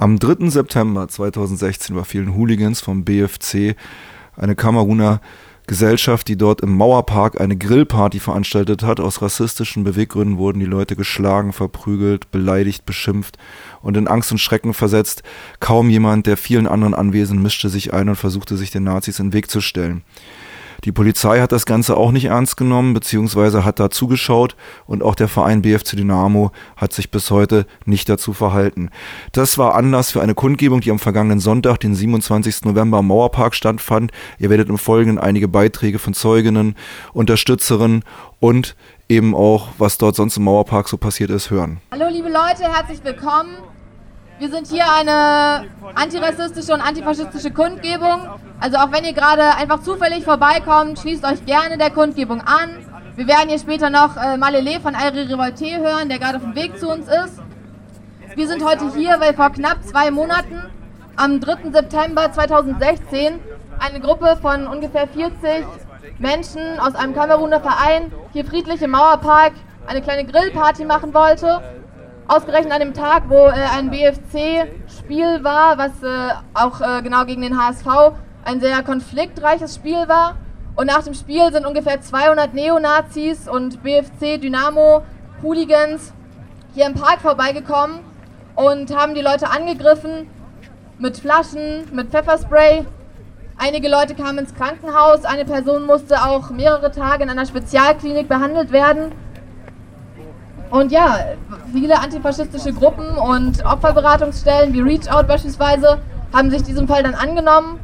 Am 3. September 2016 überfielen Hooligans vom BFC eine Kameruner Gesellschaft, die dort im Mauerpark eine Grillparty veranstaltet hat. Aus rassistischen Beweggründen wurden die Leute geschlagen, verprügelt, beleidigt, beschimpft und in Angst und Schrecken versetzt. Kaum jemand der vielen anderen Anwesenden mischte sich ein und versuchte sich den Nazis in den Weg zu stellen. Die Polizei hat das Ganze auch nicht ernst genommen, beziehungsweise hat da zugeschaut und auch der Verein BFC Dynamo hat sich bis heute nicht dazu verhalten. Das war Anlass für eine Kundgebung, die am vergangenen Sonntag, den 27. November am Mauerpark stattfand. Ihr werdet im Folgenden einige Beiträge von Zeuginnen, Unterstützerinnen und eben auch, was dort sonst im Mauerpark so passiert ist, hören. Hallo liebe Leute, herzlich willkommen. Wir sind hier eine antirassistische und antifaschistische Kundgebung. Also auch wenn ihr gerade einfach zufällig vorbeikommt, schließt euch gerne der Kundgebung an. Wir werden hier später noch äh, Malele von Airi Revolte hören, der gerade auf dem Weg zu uns ist. Wir sind heute hier, weil vor knapp zwei Monaten, am 3. September 2016, eine Gruppe von ungefähr 40 Menschen aus einem Kameruner Verein hier friedlich im Mauerpark eine kleine Grillparty machen wollte ausgerechnet an dem Tag, wo äh, ein BFC-Spiel war, was äh, auch äh, genau gegen den HSV ein sehr konfliktreiches Spiel war. Und nach dem Spiel sind ungefähr 200 Neonazis und BFC-Dynamo-Hooligans hier im Park vorbeigekommen und haben die Leute angegriffen mit Flaschen, mit Pfefferspray. Einige Leute kamen ins Krankenhaus, eine Person musste auch mehrere Tage in einer Spezialklinik behandelt werden. Und ja, viele antifaschistische Gruppen und Opferberatungsstellen wie Reach Out beispielsweise haben sich diesem Fall dann angenommen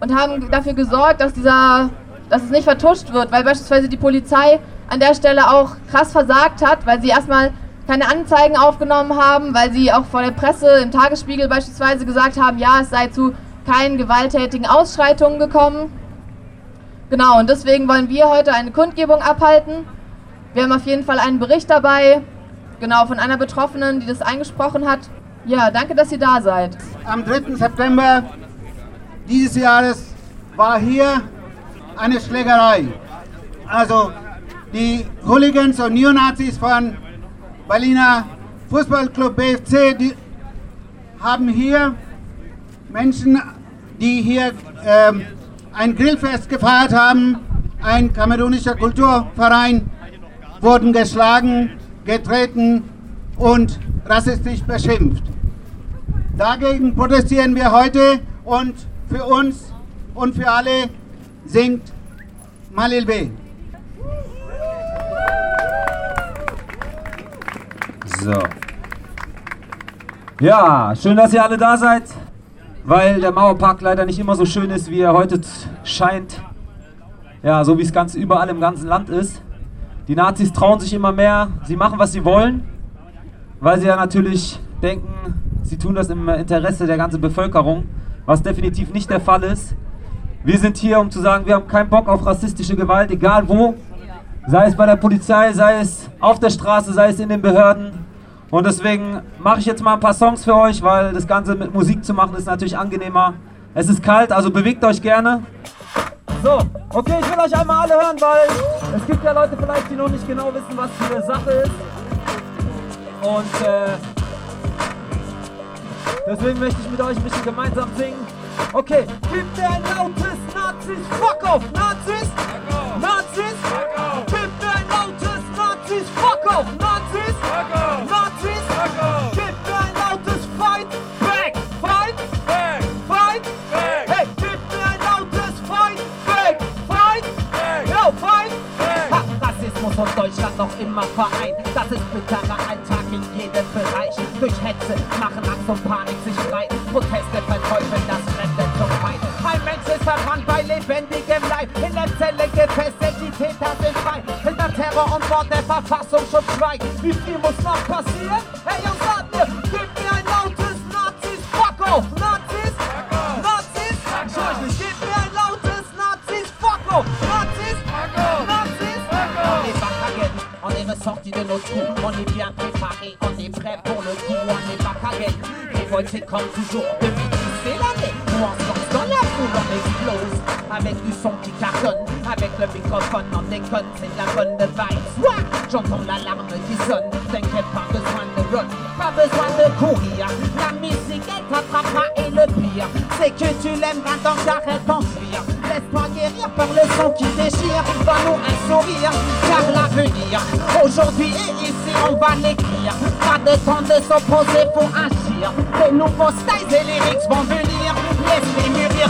und haben dafür gesorgt, dass dieser, dass es nicht vertuscht wird, weil beispielsweise die Polizei an der Stelle auch krass versagt hat, weil sie erstmal keine Anzeigen aufgenommen haben, weil sie auch vor der Presse im Tagesspiegel beispielsweise gesagt haben, ja, es sei zu keinen gewalttätigen Ausschreitungen gekommen. Genau, und deswegen wollen wir heute eine Kundgebung abhalten wir haben auf jeden Fall einen Bericht dabei, genau von einer Betroffenen, die das eingesprochen hat. Ja, danke, dass ihr da seid. Am 3. September dieses Jahres war hier eine Schlägerei. Also die Hooligans und Neonazis von Berliner Fußballclub BFC die haben hier Menschen, die hier ähm, ein Grillfest gefeiert haben, ein kamerunischer Kulturverein wurden geschlagen, getreten und rassistisch beschimpft. Dagegen protestieren wir heute und für uns und für alle singt Malilbe. So. Ja, schön, dass ihr alle da seid, weil der Mauerpark leider nicht immer so schön ist, wie er heute scheint. Ja, so wie es ganz überall im ganzen Land ist. Die Nazis trauen sich immer mehr, sie machen, was sie wollen, weil sie ja natürlich denken, sie tun das im Interesse der ganzen Bevölkerung, was definitiv nicht der Fall ist. Wir sind hier, um zu sagen, wir haben keinen Bock auf rassistische Gewalt, egal wo, sei es bei der Polizei, sei es auf der Straße, sei es in den Behörden. Und deswegen mache ich jetzt mal ein paar Songs für euch, weil das Ganze mit Musik zu machen ist natürlich angenehmer. Es ist kalt, also bewegt euch gerne. So, okay, ich will euch einmal alle hören, weil es gibt ja Leute vielleicht, die noch nicht genau wissen, was für eine Sache ist. Und äh, deswegen möchte ich mit euch ein bisschen gemeinsam singen. Okay, gib mir ein lautes Nazis, fuck off, Nazis, Nazis, gib mir ein lautes Nazis, fuck off, Nazis, Nazis, gib mir noch immer vereint. Das ist bitterer Alltag in jedem Bereich. Durch Hetze machen Angst und Panik sich breit. Proteste verteufeln das Fremde zum Feind. Ein Mensch ist verbrannt bei lebendigem Leib. In der Zelle gefesselt, die Täter sind frei. Hinter Terror und Wort der Verfassungsschutz schweigt. Wie viel muss noch passieren? Ressortis de notre trou, on est bien préparé, on est prêt pour le coup, on est bacaguettes, révolté comme toujours, depuis c'est l'année, nous on se lance dans la foule, on explose, avec du son qui cartonne, avec le microphone, on déconne, c'est de la bonne vibe, j'entends l'alarme qui sonne, t'inquiète, pas besoin de run, pas besoin de courir, la musique t'attrapera c'est que tu l'aimeras donc arrête d'enfuir. Laisse-toi guérir par le son qui déchire, donne-nous un sourire, car l'avenir, aujourd'hui et ici, on va l'écrire. Pas de temps de s'opposer pour agir, de nouveaux styles et lyrics vont venir, laisse-les mûrir,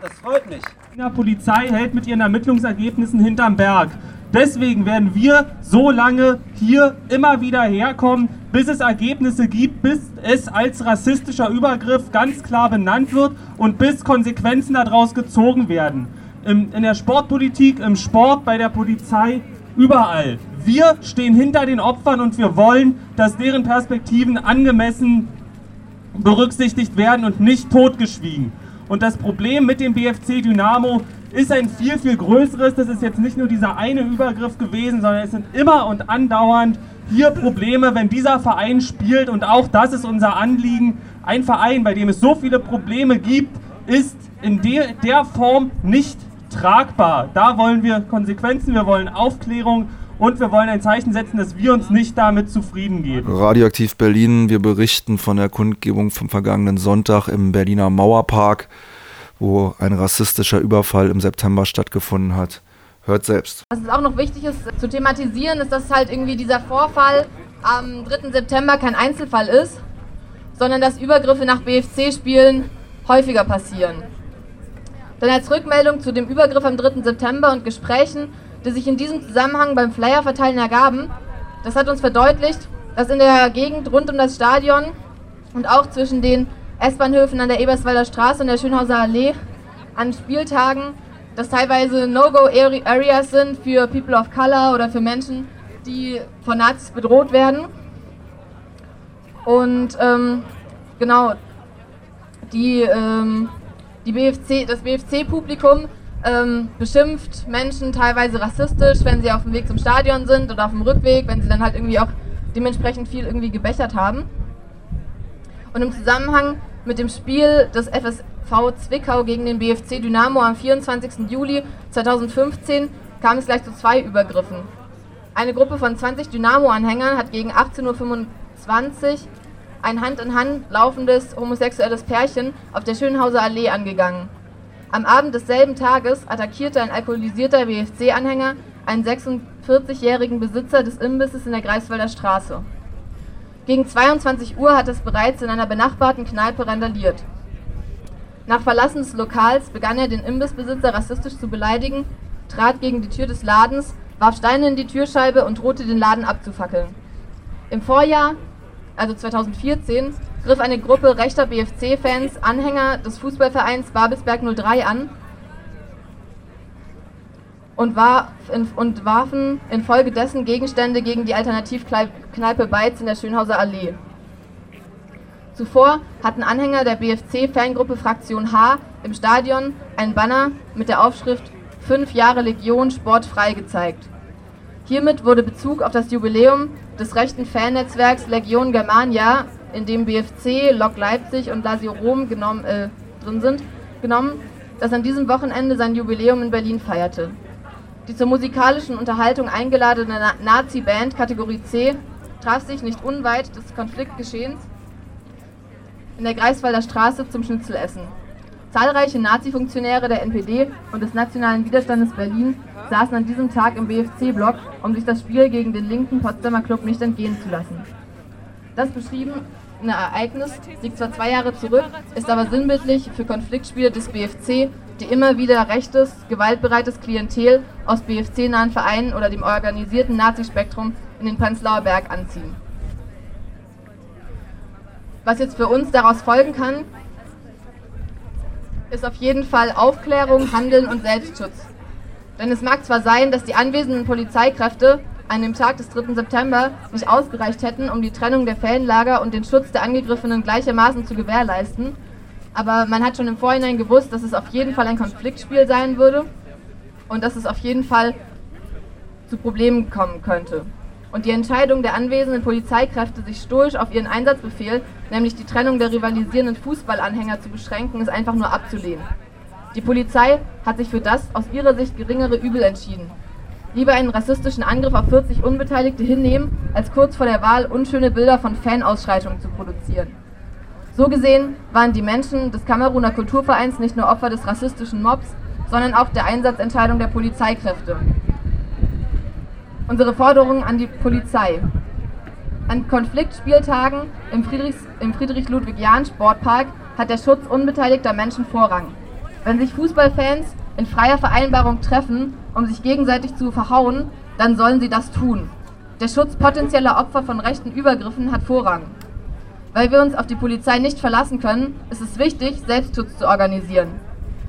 das freut mich. Die Polizei hält mit ihren Ermittlungsergebnissen hinterm Berg. Deswegen werden wir so lange hier immer wieder herkommen, bis es Ergebnisse gibt, bis es als rassistischer Übergriff ganz klar benannt wird und bis Konsequenzen daraus gezogen werden. Im, in der Sportpolitik, im Sport, bei der Polizei, überall. Wir stehen hinter den Opfern und wir wollen, dass deren Perspektiven angemessen berücksichtigt werden und nicht totgeschwiegen. Und das Problem mit dem BFC Dynamo ist ein viel, viel größeres. Das ist jetzt nicht nur dieser eine Übergriff gewesen, sondern es sind immer und andauernd hier Probleme, wenn dieser Verein spielt. Und auch das ist unser Anliegen. Ein Verein, bei dem es so viele Probleme gibt, ist in der, der Form nicht tragbar. Da wollen wir Konsequenzen, wir wollen Aufklärung und wir wollen ein Zeichen setzen, dass wir uns nicht damit zufrieden geben. Radioaktiv Berlin, wir berichten von der Kundgebung vom vergangenen Sonntag im Berliner Mauerpark, wo ein rassistischer Überfall im September stattgefunden hat. Hört selbst. Was es auch noch wichtig ist zu thematisieren, ist, dass halt irgendwie dieser Vorfall am 3. September kein Einzelfall ist, sondern dass Übergriffe nach BFC-Spielen häufiger passieren. Denn als Rückmeldung zu dem Übergriff am 3. September und Gesprächen, die sich in diesem Zusammenhang beim Flyerverteilen ergaben, das hat uns verdeutlicht, dass in der Gegend rund um das Stadion und auch zwischen den S-Bahnhöfen an der Eberswalder Straße und der Schönhauser Allee an Spieltagen das teilweise No-Go-Areas sind für People of Color oder für Menschen, die von Nazis bedroht werden. Und ähm, genau, die, ähm, die BFC, das BFC-Publikum ähm, beschimpft Menschen teilweise rassistisch, wenn sie auf dem Weg zum Stadion sind oder auf dem Rückweg, wenn sie dann halt irgendwie auch dementsprechend viel irgendwie gebechert haben. Und im Zusammenhang mit dem Spiel des FSV Zwickau gegen den BFC Dynamo am 24. Juli 2015 kam es gleich zu zwei Übergriffen. Eine Gruppe von 20 Dynamo-Anhängern hat gegen 18.25 Uhr ein Hand in Hand laufendes homosexuelles Pärchen auf der Schönhauser Allee angegangen. Am Abend desselben Tages attackierte ein alkoholisierter BFC-Anhänger einen 46-jährigen Besitzer des Imbisses in der Greifswalder Straße. Gegen 22 Uhr hat es bereits in einer benachbarten Kneipe randaliert. Nach Verlassen des Lokals begann er den Imbissbesitzer rassistisch zu beleidigen, trat gegen die Tür des Ladens, warf Steine in die Türscheibe und drohte den Laden abzufackeln. Im Vorjahr, also 2014, griff eine Gruppe rechter BFC-Fans Anhänger des Fußballvereins Babelsberg 03 an und, war in, und warfen infolgedessen Gegenstände gegen die Alternativkneipe Beiz in der Schönhauser Allee. Zuvor hatten Anhänger der BFC-Fangruppe Fraktion H im Stadion ein Banner mit der Aufschrift 5 Jahre Legion sportfrei gezeigt. Hiermit wurde Bezug auf das Jubiläum des rechten Fannetzwerks Legion Germania, in dem BFC, Lok Leipzig und Lazio Rom genommen, äh, drin sind, genommen, das an diesem Wochenende sein Jubiläum in Berlin feierte. Die zur musikalischen Unterhaltung eingeladene Na Nazi-Band Kategorie C traf sich nicht unweit des Konfliktgeschehens in der Greifswalder Straße zum Schnitzelessen. Zahlreiche Nazi-Funktionäre der NPD und des Nationalen Widerstandes Berlin saßen an diesem Tag im BFC-Block, um sich das Spiel gegen den linken Potsdamer Club nicht entgehen zu lassen. Das beschriebene Ereignis liegt zwar zwei Jahre zurück, ist aber sinnbildlich für Konfliktspiele des BFC, die immer wieder rechtes, gewaltbereites Klientel aus BFC-nahen Vereinen oder dem organisierten Nazispektrum in den Prenzlauer Berg anziehen. Was jetzt für uns daraus folgen kann, ist auf jeden Fall Aufklärung, Handeln und Selbstschutz. Denn es mag zwar sein, dass die anwesenden Polizeikräfte an dem Tag des 3. September nicht ausgereicht hätten, um die Trennung der Fanlager und den Schutz der Angegriffenen gleichermaßen zu gewährleisten, aber man hat schon im Vorhinein gewusst, dass es auf jeden Fall ein Konfliktspiel sein würde und dass es auf jeden Fall zu Problemen kommen könnte. Und die Entscheidung der anwesenden Polizeikräfte, sich stoisch auf ihren Einsatzbefehl, nämlich die Trennung der rivalisierenden Fußballanhänger zu beschränken, ist einfach nur abzulehnen. Die Polizei hat sich für das aus ihrer Sicht geringere Übel entschieden. Lieber einen rassistischen Angriff auf 40 Unbeteiligte hinnehmen, als kurz vor der Wahl unschöne Bilder von Fanausschreitungen zu produzieren. So gesehen waren die Menschen des Kameruner Kulturvereins nicht nur Opfer des rassistischen Mobs, sondern auch der Einsatzentscheidung der Polizeikräfte. Unsere Forderungen an die Polizei. An Konfliktspieltagen im, Friedrich-Ludwig-Jahn-Sportpark hat der Schutz unbeteiligter Menschen Vorrang. Wenn sich Fußballfans in freier Vereinbarung treffen, um sich gegenseitig zu verhauen, dann sollen sie das tun. Der Schutz potenzieller Opfer von rechten Übergriffen hat Vorrang. Weil wir uns auf die Polizei nicht verlassen können, ist es wichtig, Selbstschutz zu organisieren.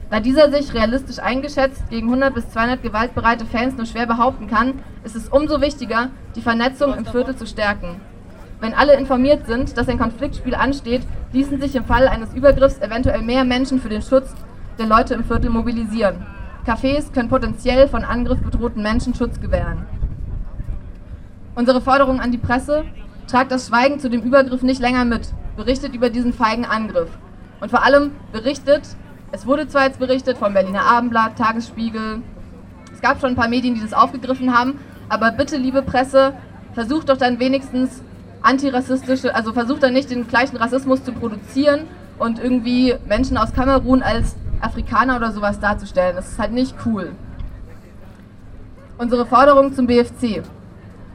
Da dieser sich realistisch eingeschätzt gegen 100 bis 200 gewaltbereite Fans nur schwer behaupten kann, ist es umso wichtiger, die Vernetzung im Viertel zu stärken. Wenn alle informiert sind, dass ein Konfliktspiel ansteht, ließen sich im Fall eines Übergriffs eventuell mehr Menschen für den Schutz der Leute im Viertel mobilisieren. Cafés können potenziell von Angriff bedrohten Menschen Schutz gewähren. Unsere Forderung an die Presse, tragt das Schweigen zu dem Übergriff nicht länger mit, berichtet über diesen feigen Angriff. Und vor allem berichtet, es wurde zwar jetzt berichtet vom Berliner Abendblatt, Tagesspiegel, es gab schon ein paar Medien, die das aufgegriffen haben, aber bitte, liebe Presse, versucht doch dann wenigstens antirassistische, also versucht dann nicht den gleichen Rassismus zu produzieren und irgendwie Menschen aus Kamerun als Afrikaner oder sowas darzustellen. Das ist halt nicht cool. Unsere Forderung zum BFC.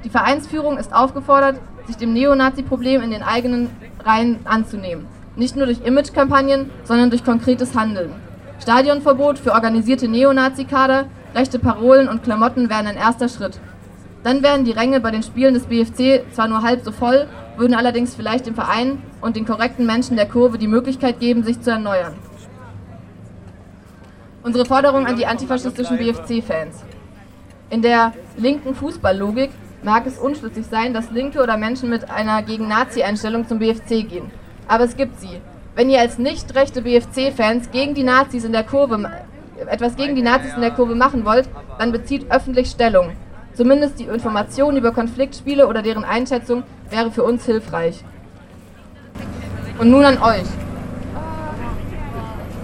Die Vereinsführung ist aufgefordert, sich dem Neonazi-Problem in den eigenen Reihen anzunehmen. Nicht nur durch Imagekampagnen, sondern durch konkretes Handeln. Stadionverbot für organisierte Neonazi-Kader, rechte Parolen und Klamotten wären ein erster Schritt. Dann wären die Ränge bei den Spielen des BFC zwar nur halb so voll, würden allerdings vielleicht dem Verein und den korrekten Menschen der Kurve die Möglichkeit geben, sich zu erneuern. Unsere Forderung an die antifaschistischen BFC-Fans. In der linken Fußballlogik mag es unschlüssig sein, dass Linke oder Menschen mit einer gegen Nazi-Einstellung zum BFC gehen. Aber es gibt sie. Wenn ihr als nicht rechte BFC-Fans gegen die Nazis in der Kurve etwas gegen die Nazis in der Kurve machen wollt, dann bezieht öffentlich Stellung. Zumindest die Information über Konfliktspiele oder deren Einschätzung wäre für uns hilfreich. Und nun an euch.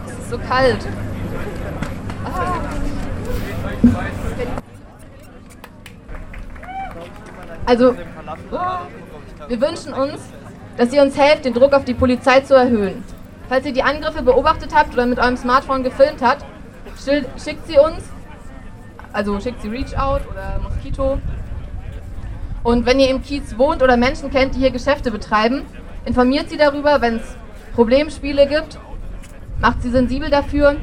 Es ist so kalt. Also, wir wünschen uns, dass ihr uns helft, den Druck auf die Polizei zu erhöhen. Falls ihr die Angriffe beobachtet habt oder mit eurem Smartphone gefilmt habt, schickt sie uns, also schickt sie Reach Out oder Mosquito. Und wenn ihr im Kiez wohnt oder Menschen kennt, die hier Geschäfte betreiben, informiert sie darüber, wenn es Problemspiele gibt, macht sie sensibel dafür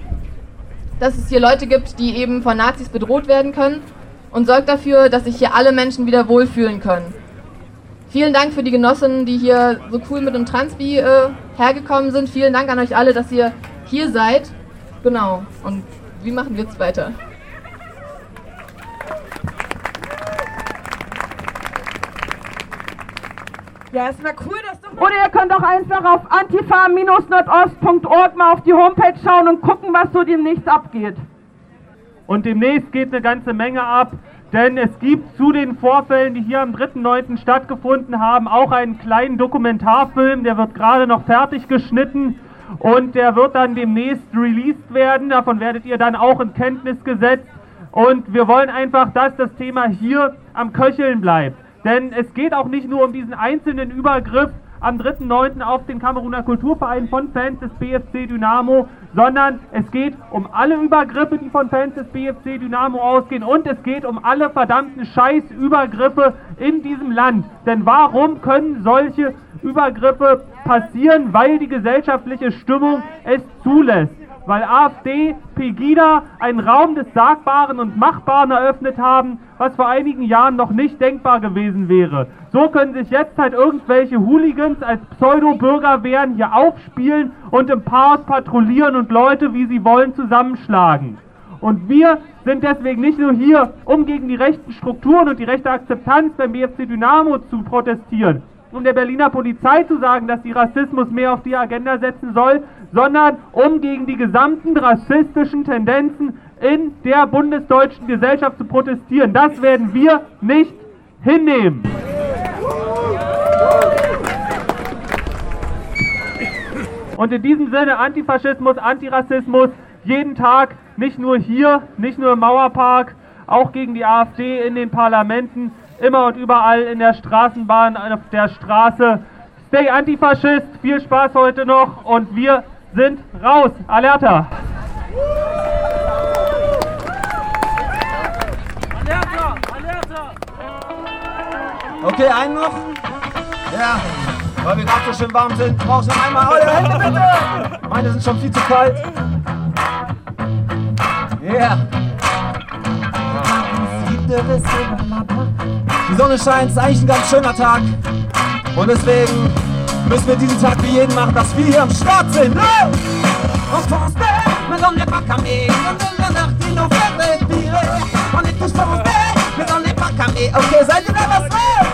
dass es hier Leute gibt, die eben von Nazis bedroht werden können und sorgt dafür, dass sich hier alle Menschen wieder wohlfühlen können. Vielen Dank für die Genossinnen, die hier so cool mit dem Transbi äh, hergekommen sind. Vielen Dank an euch alle, dass ihr hier seid. Genau. Und wie machen wir jetzt weiter? Ja, es wäre cool, dass du. Oder ihr könnt auch einfach auf antifa-nordost.org mal auf die Homepage schauen und gucken, was so demnächst abgeht. Und demnächst geht eine ganze Menge ab, denn es gibt zu den Vorfällen, die hier am 3.9. stattgefunden haben, auch einen kleinen Dokumentarfilm, der wird gerade noch fertig geschnitten und der wird dann demnächst released werden. Davon werdet ihr dann auch in Kenntnis gesetzt. Und wir wollen einfach, dass das Thema hier am Köcheln bleibt. Denn es geht auch nicht nur um diesen einzelnen Übergriff am 3.9. auf den Kameruner Kulturverein von Fans des BFC Dynamo, sondern es geht um alle Übergriffe, die von Fans des BFC Dynamo ausgehen und es geht um alle verdammten Scheißübergriffe in diesem Land. Denn warum können solche Übergriffe passieren? Weil die gesellschaftliche Stimmung es zulässt weil AfD, Pegida einen Raum des Sagbaren und Machbaren eröffnet haben, was vor einigen Jahren noch nicht denkbar gewesen wäre. So können sich jetzt halt irgendwelche Hooligans als Pseudo-Bürgerwehren hier aufspielen und im Chaos patrouillieren und Leute, wie sie wollen, zusammenschlagen. Und wir sind deswegen nicht nur hier, um gegen die rechten Strukturen und die rechte Akzeptanz beim BFC Dynamo zu protestieren, um der Berliner Polizei zu sagen, dass sie Rassismus mehr auf die Agenda setzen soll, sondern um gegen die gesamten rassistischen Tendenzen in der bundesdeutschen Gesellschaft zu protestieren. Das werden wir nicht hinnehmen. Und in diesem Sinne Antifaschismus, Antirassismus, jeden Tag, nicht nur hier, nicht nur im Mauerpark, auch gegen die AfD in den Parlamenten, immer und überall in der Straßenbahn, auf der Straße. Stay Antifaschist, viel Spaß heute noch und wir sind raus. Alerta! Alerta! Alerta! Okay, einen noch? Ja, weil wir gerade so schön warm sind, brauchst du einmal eure Hände bitte! Meine sind schon viel zu kalt. Yeah. Die Sonne scheint, ist eigentlich ein ganz schöner Tag. Und deswegen müssen wir diesen Tag wie jeden machen, dass wir hier am Start sind. Oh! On pense mais on n'est pas camé. On est la nacht, il nous fait respirer. On est tous français, mais on n'est pas camé. Okay, seid ihr